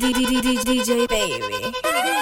DJ Baby.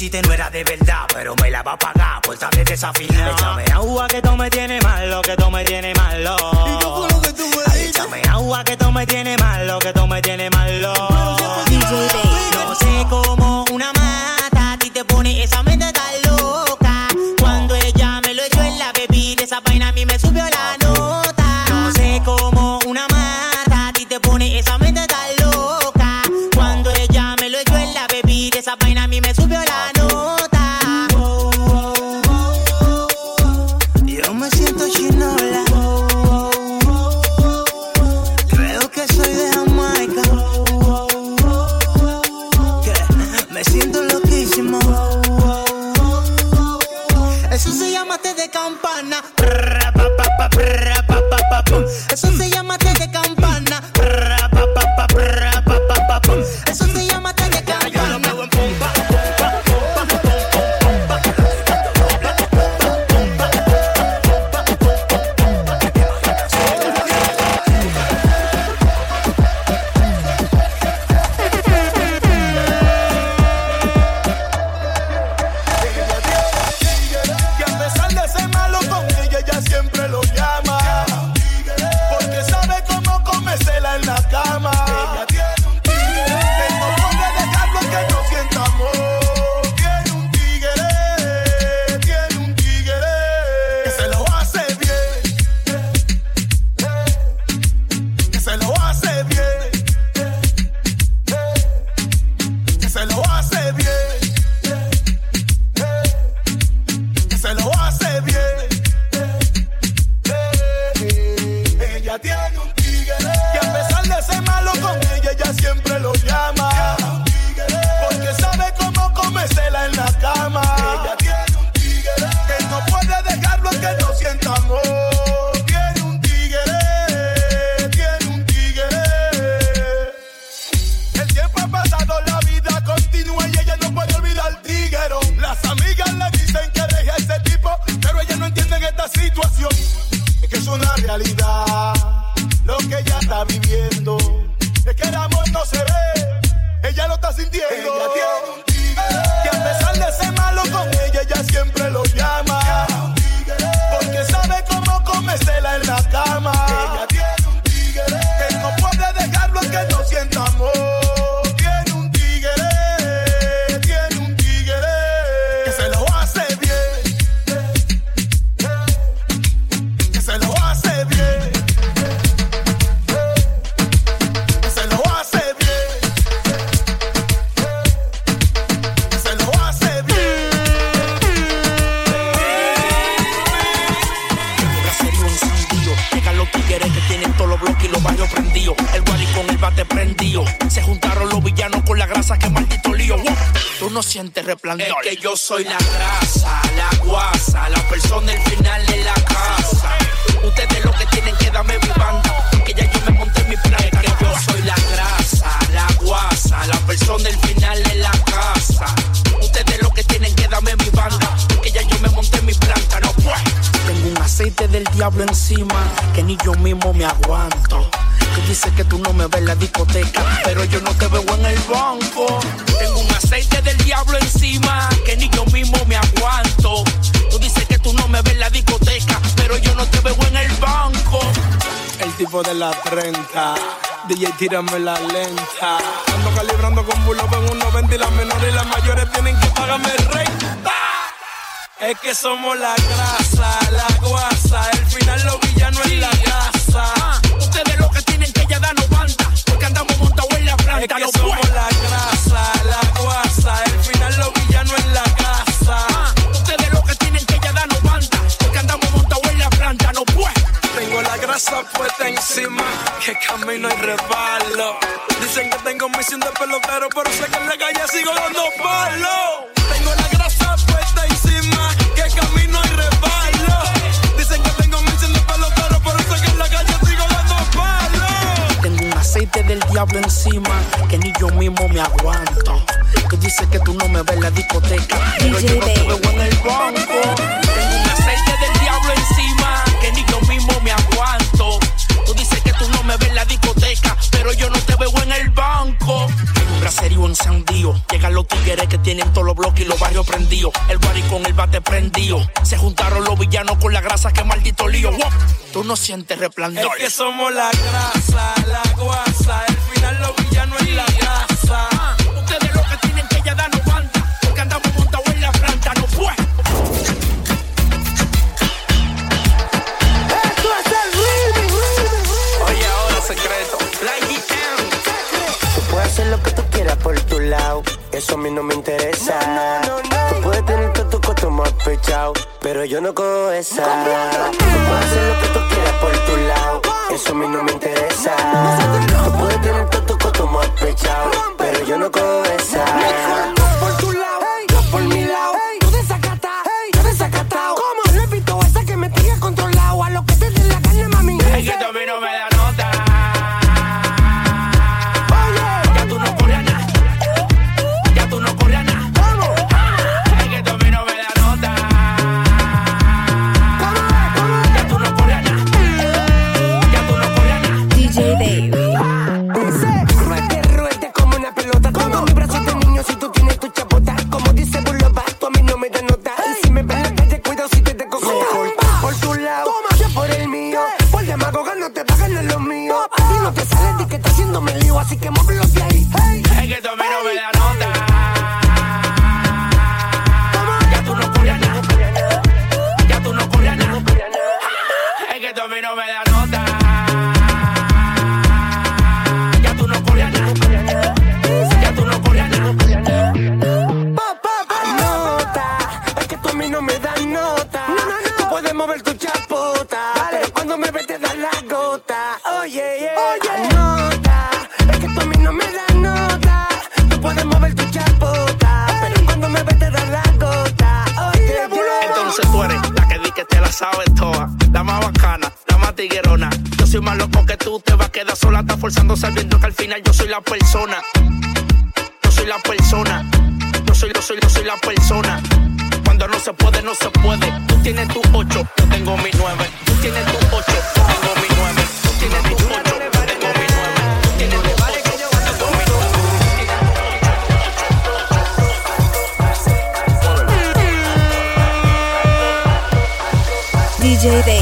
hiciste no era de verdad, pero me la va a pagar por estarme desafinado. Soy la grasa, la guasa, la persona el final de la casa. Ustedes lo que tienen que darme mi banda, que ya yo me monté mi plan. Es que yo soy la grasa, la guasa, la persona el final de la casa. Ustedes lo que tienen que darme mi banda, que ya yo me monté mi planta, no pues. Tengo un aceite del diablo encima, que ni yo mismo me aguanto. Tú dices que tú no me ves en la discoteca, pero yo no te veo en el banco. Tengo un aceite del diablo encima, que ni yo mismo me aguanto. Tú dices que tú no me ves en la discoteca, pero yo no te veo en el banco. El tipo de la 30, DJ tírame la lenta. Ando calibrando con bulo en un 90 y las menores y las mayores tienen que pagarme renta. Es que somos la grasa, la guasa, el final los villanos en la casa. Porque andamos montados en la que somos la me aguanto. Tú dices que tú no me ves en la discoteca, pero yo no te veo en el banco. Tengo un aceite del diablo encima, que ni yo mismo me aguanto. Tú dices que tú no me ves en la discoteca, pero yo no te veo en el banco. Un braserío encendido, llegan los tigres que tienen todos los bloques y los barrios prendidos. El guari con el bate prendido. Se juntaron los villanos con la grasa, que maldito lío. Wow. Tú no sientes Es resplandor. que somos la grasa, la soy más loco que tú, te vas a quedar sola. Estás forzando sabiendo que al final yo soy la persona. Yo soy la persona. Yo soy, yo soy, yo soy la persona. Cuando no se puede, no se puede. Tú tienes tu ocho, yo tengo mi nueve. Tú tienes tu ocho, yo tengo mi nueve. Tú tienes tu ocho, yo tengo mi nueve. Tú tienes tu. DJ Baby.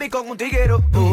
Bambi con un tiguero. Uh.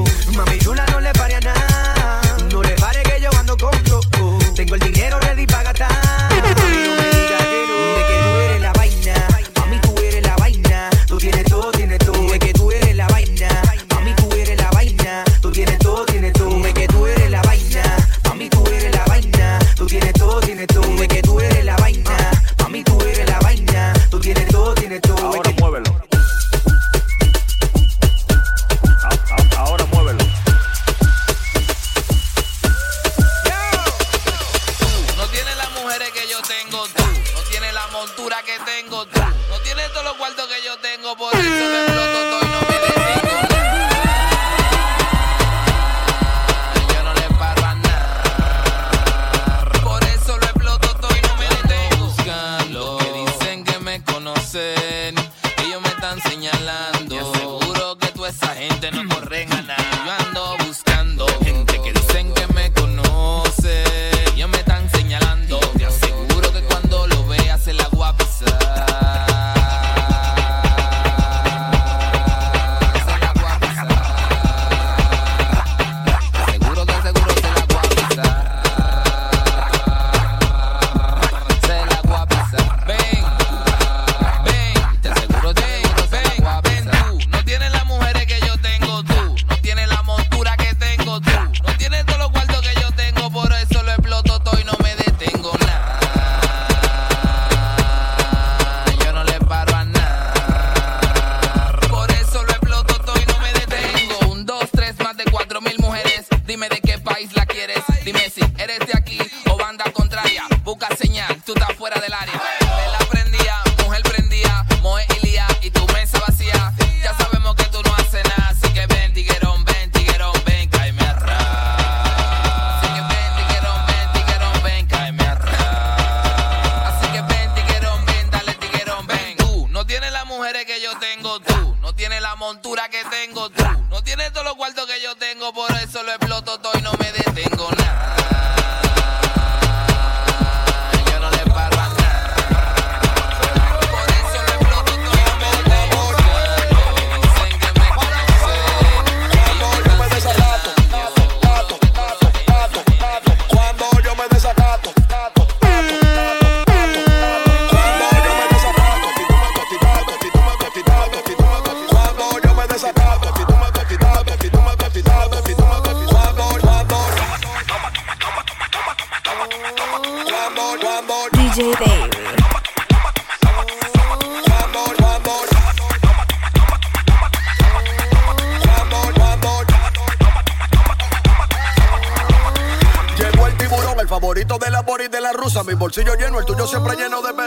Dime de qué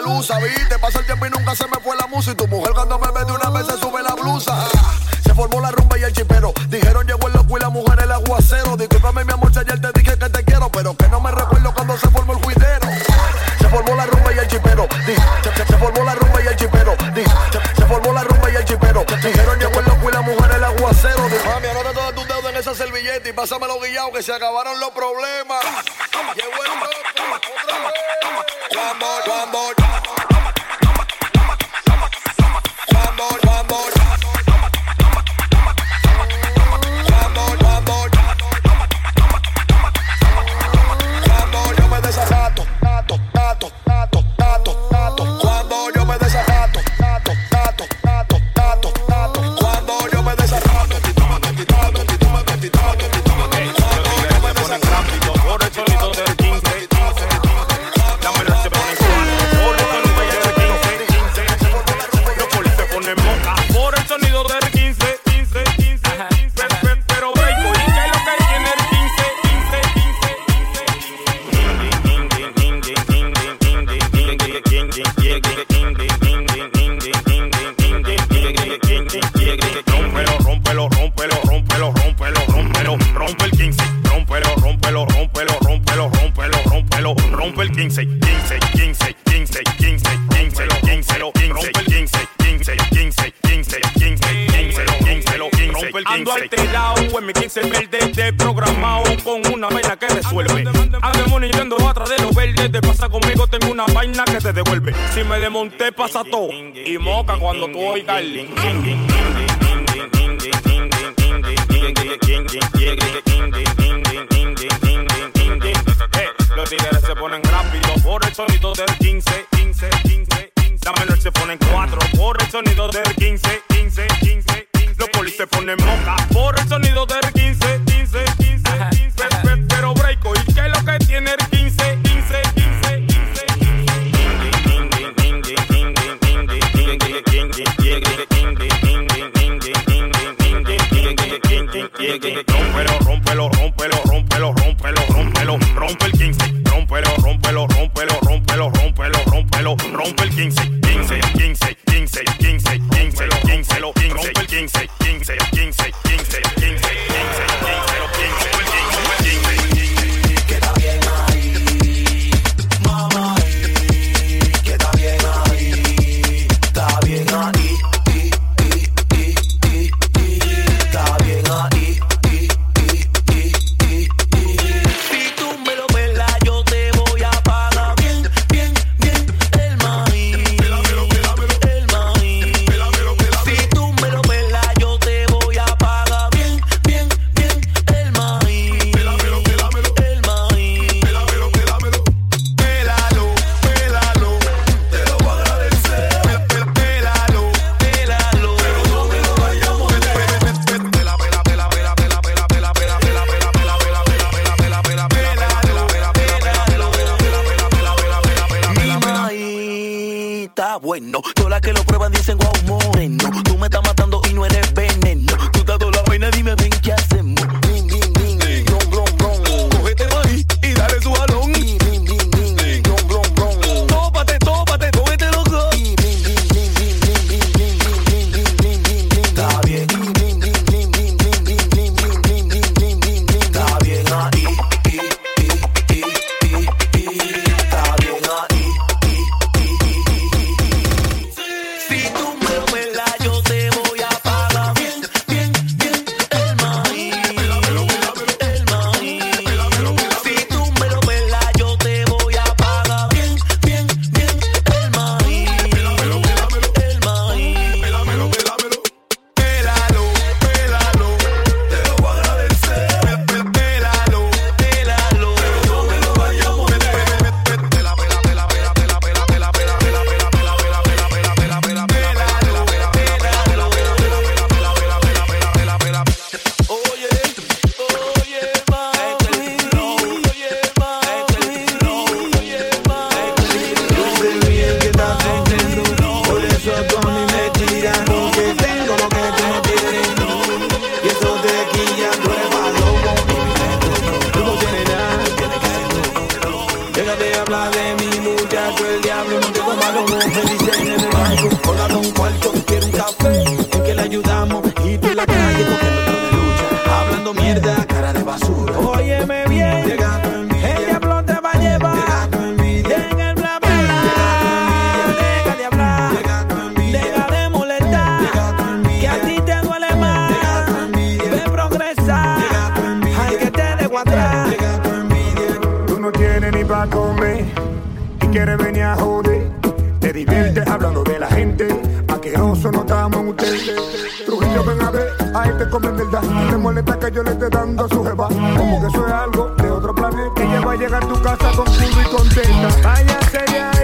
pelusa, viste te pasa conmigo tengo una vaina que te devuelve. Si me desmonté, pasa todo. Y moca cuando tú oigas el Los tigres se ponen rápido por el sonido del 15, 15, 15, La menor se ponen cuatro por el sonido del 15, 15, 15. Los polis se ponen moca por el sonido del Trujillo ven a ver, ahí te comen verdad. Te molesta que yo le esté dando a su jeva. Como que eso es algo de otro planeta. Ella va a llegar a tu casa con y contenta. Vaya sería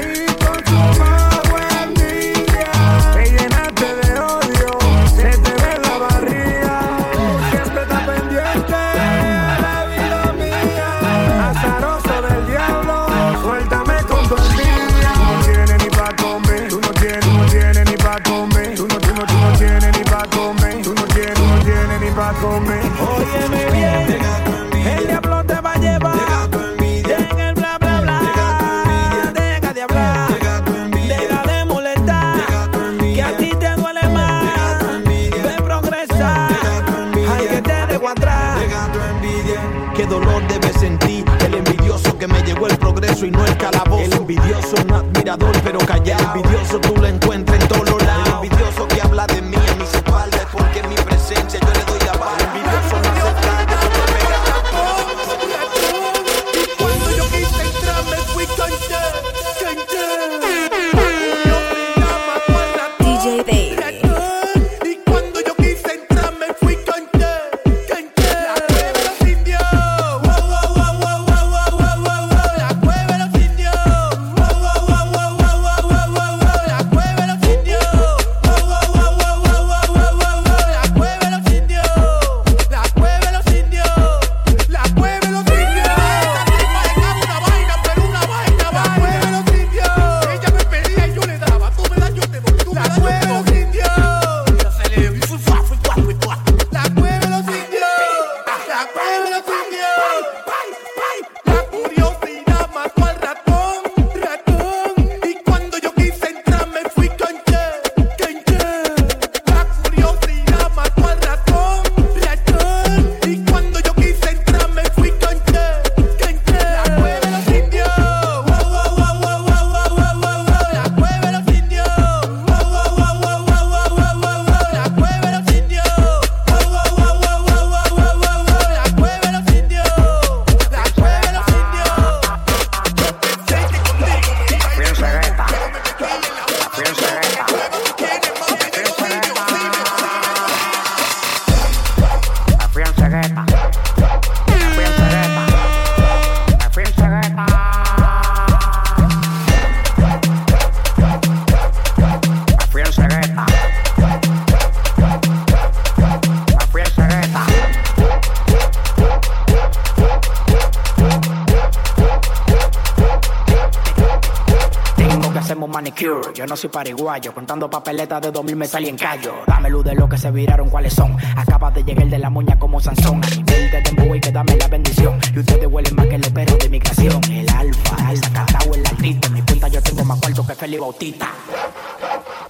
yo no soy pariguayo. Contando papeletas de 2000 me salí en callo. Dame luz de lo que se viraron, cuáles son. Acaba de llegar de la moña como Sansón. Animal de tempo y que dame la bendición. Y ustedes huelen más que los perros de migración. El alfa, alza, cacao, el artista. En mi punta yo tengo más cuarto que Feli Bautista.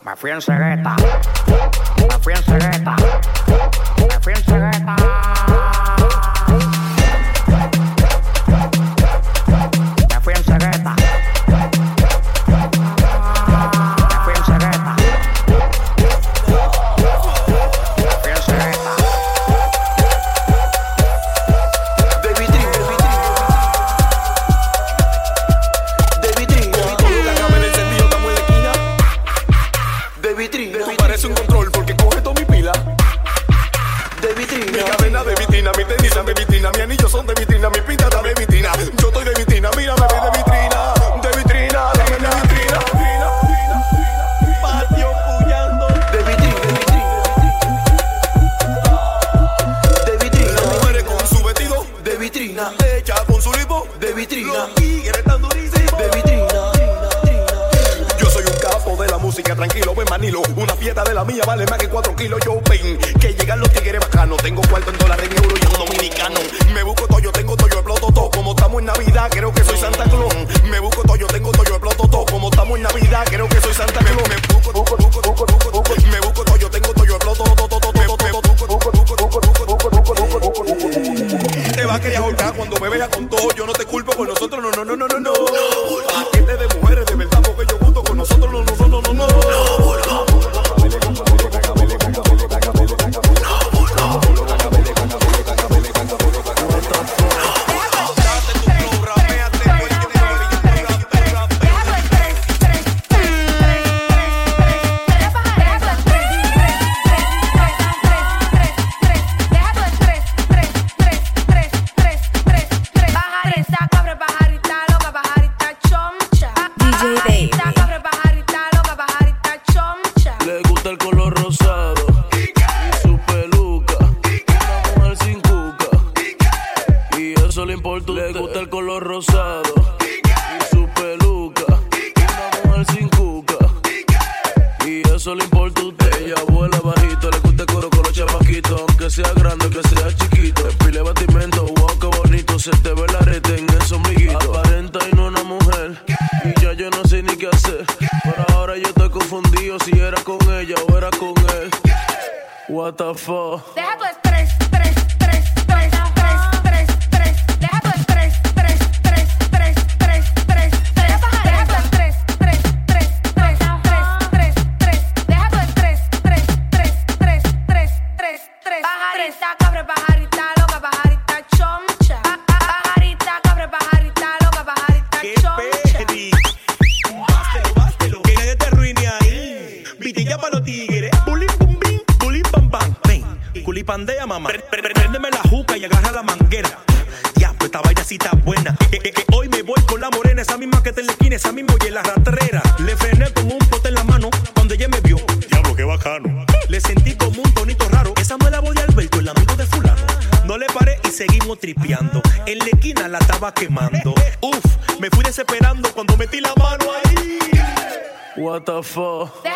Me fui en cegueta. Me fui en cegueta. Piedra de la mía vale más que 4 kilos. Yo ven que llegan los tigres bacanos. Tengo cuarto en dólares, en euro y en dominicano. Me busco todo, yo tengo todo, yo exploto todo. Como estamos en Navidad, creo que soy Santa Claus. Me busco todo, yo tengo todo, yo exploto todo. Como estamos en Navidad, creo que soy Santa Claus. Me busco, busco, busco, busco, busco. Me busco todo, yo tengo todo, yo exploto todo, todo, todo, todo, todo. Te vas a querer ahorcar cuando me veas con todo. Yo no te culpo por nosotros, no, no, no, no, no, no. Paquete de mujeres before. They